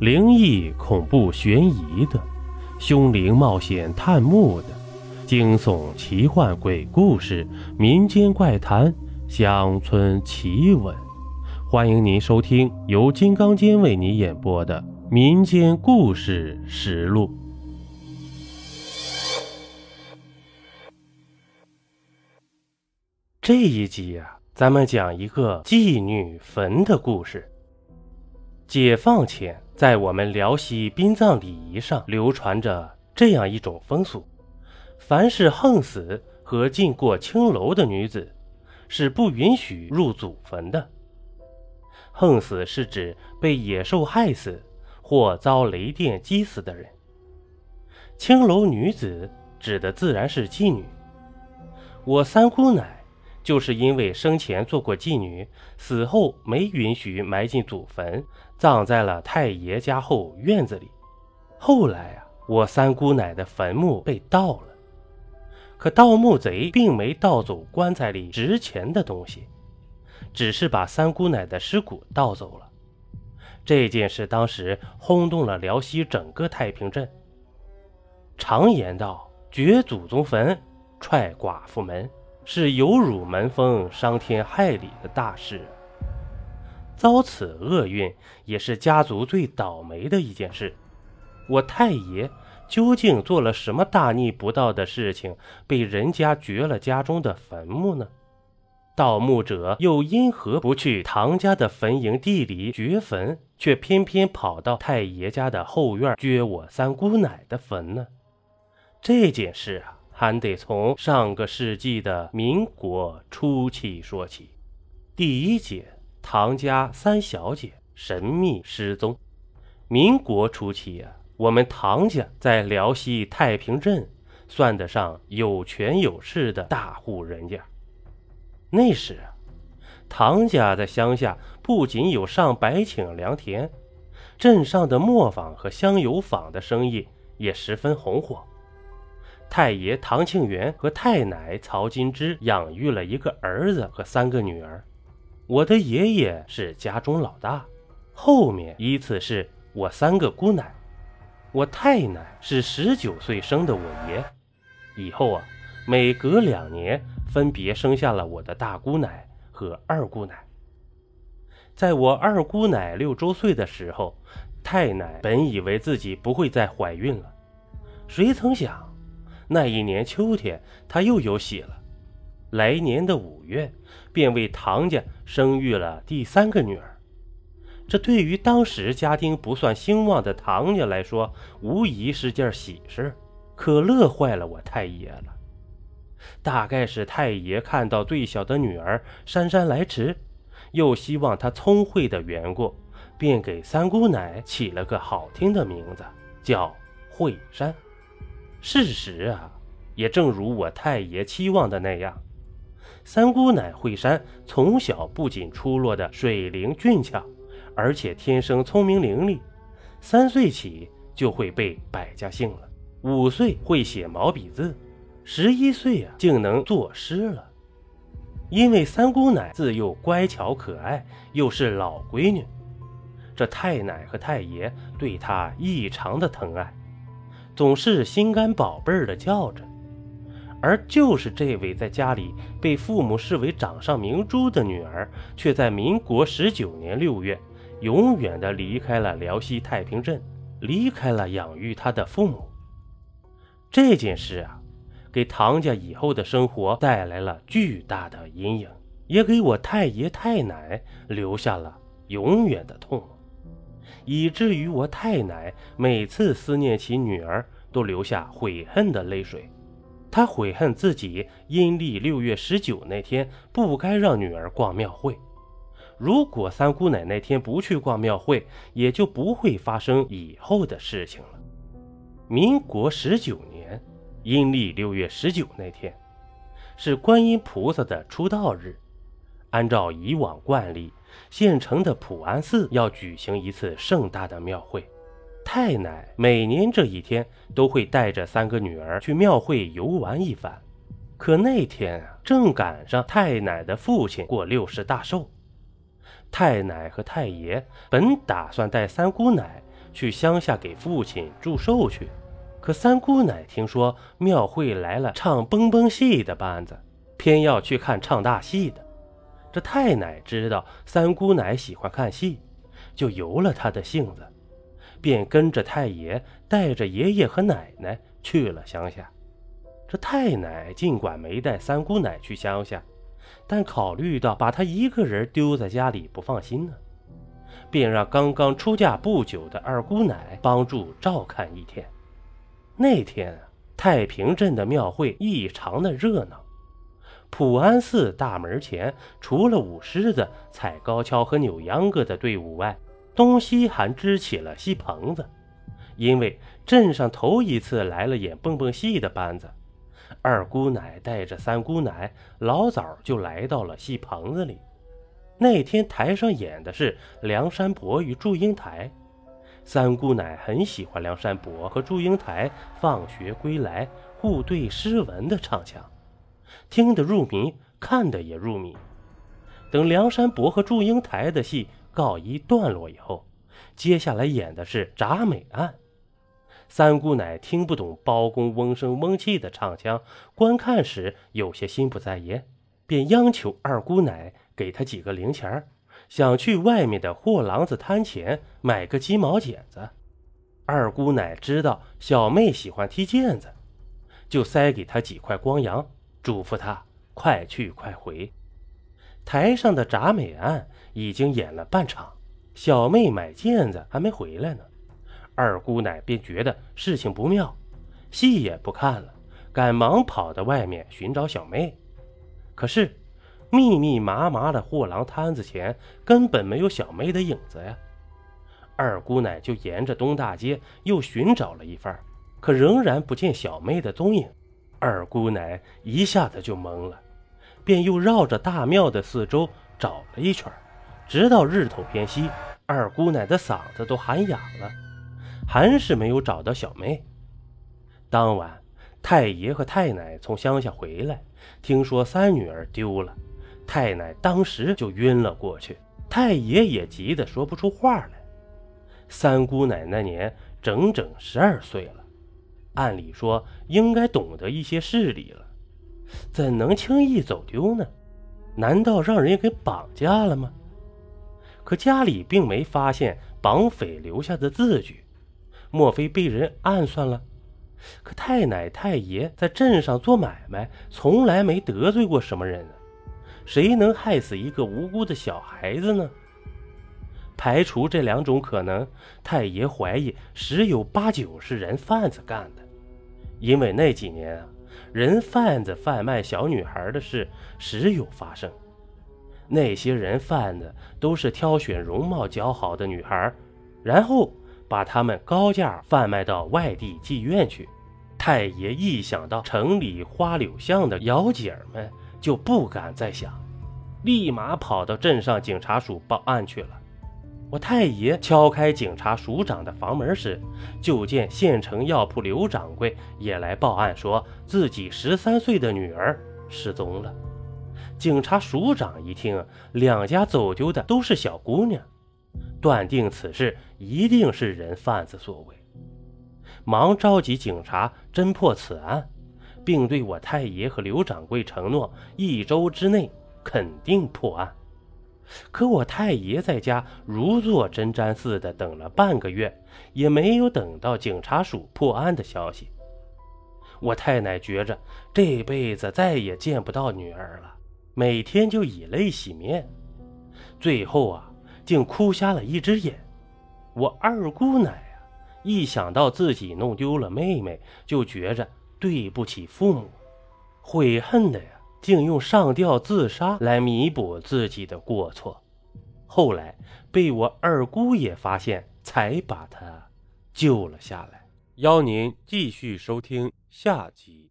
灵异、恐怖、悬疑的，凶灵冒险探墓的，惊悚、奇幻、鬼故事、民间怪谈、乡村奇闻，欢迎您收听由金刚间为你演播的《民间故事实录》。这一集呀，咱们讲一个妓女坟的故事。解放前。在我们辽西殡葬礼仪上流传着这样一种风俗：凡是横死和进过青楼的女子，是不允许入祖坟的。横死是指被野兽害死或遭雷电击死的人。青楼女子指的自然是妓女。我三姑奶就是因为生前做过妓女，死后没允许埋进祖坟。葬在了太爷家后院子里。后来啊，我三姑奶的坟墓被盗了，可盗墓贼并没盗走棺材里值钱的东西，只是把三姑奶的尸骨盗走了。这件事当时轰动了辽西整个太平镇。常言道：“掘祖宗坟，踹寡妇门，是有辱门风、伤天害理的大事。”遭此厄运，也是家族最倒霉的一件事。我太爷究竟做了什么大逆不道的事情，被人家掘了家中的坟墓呢？盗墓者又因何不去唐家的坟营地里掘坟，却偏偏跑到太爷家的后院掘我三姑奶的坟呢？这件事啊，还得从上个世纪的民国初期说起。第一节。唐家三小姐神秘失踪。民国初期啊，我们唐家在辽西太平镇算得上有权有势的大户人家。那时啊，唐家在乡下不仅有上百顷良田，镇上的磨坊和香油坊的生意也十分红火。太爷唐庆元和太奶曹金枝养育了一个儿子和三个女儿。我的爷爷是家中老大，后面依次是我三个姑奶，我太奶是十九岁生的我爷，以后啊，每隔两年分别生下了我的大姑奶和二姑奶。在我二姑奶六周岁的时候，太奶本以为自己不会再怀孕了，谁曾想，那一年秋天他又有喜了。来年的五月，便为唐家生育了第三个女儿。这对于当时家庭不算兴旺的唐家来说，无疑是件喜事，可乐坏了我太爷了。大概是太爷看到最小的女儿姗姗来迟，又希望她聪慧的缘故，便给三姑奶起了个好听的名字，叫惠山。事实啊，也正如我太爷期望的那样。三姑奶惠山从小不仅出落的水灵俊俏，而且天生聪明伶俐。三岁起就会背百家姓了，五岁会写毛笔字，十一岁啊竟能作诗了。因为三姑奶自幼乖巧可爱，又是老闺女，这太奶和太爷对她异常的疼爱，总是心肝宝贝儿的叫着。而就是这位在家里被父母视为掌上明珠的女儿，却在民国十九年六月，永远的离开了辽西太平镇，离开了养育她的父母。这件事啊，给唐家以后的生活带来了巨大的阴影，也给我太爷太奶留下了永远的痛，以至于我太奶每次思念起女儿，都流下悔恨的泪水。她悔恨自己阴历六月十九那天不该让女儿逛庙会。如果三姑奶那天不去逛庙会，也就不会发生以后的事情了。民国十九年阴历六月十九那天，是观音菩萨的出道日。按照以往惯例，县城的普安寺要举行一次盛大的庙会。太奶每年这一天都会带着三个女儿去庙会游玩一番，可那天啊，正赶上太奶的父亲过六十大寿。太奶和太爷本打算带三姑奶去乡下给父亲祝寿去。可三姑奶听说庙会来了唱蹦蹦戏的班子，偏要去看唱大戏的。这太奶知道三姑奶喜欢看戏，就由了她的性子，便跟着太爷带着爷爷和奶奶去了乡下。这太奶尽管没带三姑奶去乡下，但考虑到把她一个人丢在家里不放心呢，便让刚刚出嫁不久的二姑奶帮助照看一天。那天啊，太平镇的庙会异常的热闹。普安寺大门前，除了舞狮子、踩高跷和扭秧歌的队伍外，东西还支起了戏棚子。因为镇上头一次来了演蹦蹦戏的班子，二姑奶带着三姑奶老早就来到了戏棚子里。那天台上演的是梁山伯与祝英台。三姑奶很喜欢梁山伯和祝英台放学归来互对诗文的唱腔，听得入迷，看得也入迷。等梁山伯和祝英台的戏告一段落以后，接下来演的是铡美案。三姑奶听不懂包公嗡声嗡气的唱腔，观看时有些心不在焉，便央求二姑奶给她几个零钱儿。想去外面的货郎子摊前买个鸡毛剪子，二姑奶知道小妹喜欢踢毽子，就塞给她几块光洋，嘱咐他快去快回。台上的铡美案已经演了半场，小妹买毽子还没回来呢，二姑奶便觉得事情不妙，戏也不看了，赶忙跑到外面寻找小妹，可是。密密麻麻的货郎摊子前根本没有小妹的影子呀！二姑奶就沿着东大街又寻找了一番，可仍然不见小妹的踪影。二姑奶一下子就懵了，便又绕着大庙的四周找了一圈，直到日头偏西，二姑奶的嗓子都喊哑了，还是没有找到小妹。当晚，太爷和太奶从乡下回来，听说三女儿丢了。太奶当时就晕了过去，太爷也急得说不出话来。三姑奶那年整整十二岁了，按理说应该懂得一些事理了，怎能轻易走丢呢？难道让人给绑架了吗？可家里并没发现绑匪留下的字据，莫非被人暗算了？可太奶太爷在镇上做买卖，从来没得罪过什么人。谁能害死一个无辜的小孩子呢？排除这两种可能，太爷怀疑十有八九是人贩子干的。因为那几年啊，人贩子贩卖小女孩的事时有发生。那些人贩子都是挑选容貌姣好的女孩，然后把她们高价贩卖到外地妓院去。太爷一想到城里花柳巷的姚姐们。就不敢再想，立马跑到镇上警察署报案去了。我太爷敲开警察署长的房门时，就见县城药铺刘掌柜也来报案，说自己十三岁的女儿失踪了。警察署长一听，两家走丢的都是小姑娘，断定此事一定是人贩子所为，忙召集警察侦破此案。并对我太爷和刘掌柜承诺，一周之内肯定破案。可我太爷在家如坐针毡似的等了半个月，也没有等到警察署破案的消息。我太奶觉着这辈子再也见不到女儿了，每天就以泪洗面，最后啊，竟哭瞎了一只眼。我二姑奶啊，一想到自己弄丢了妹妹，就觉着。对不起父母，悔恨的呀，竟用上吊自杀来弥补自己的过错。后来被我二姑爷发现，才把他救了下来。邀您继续收听下集。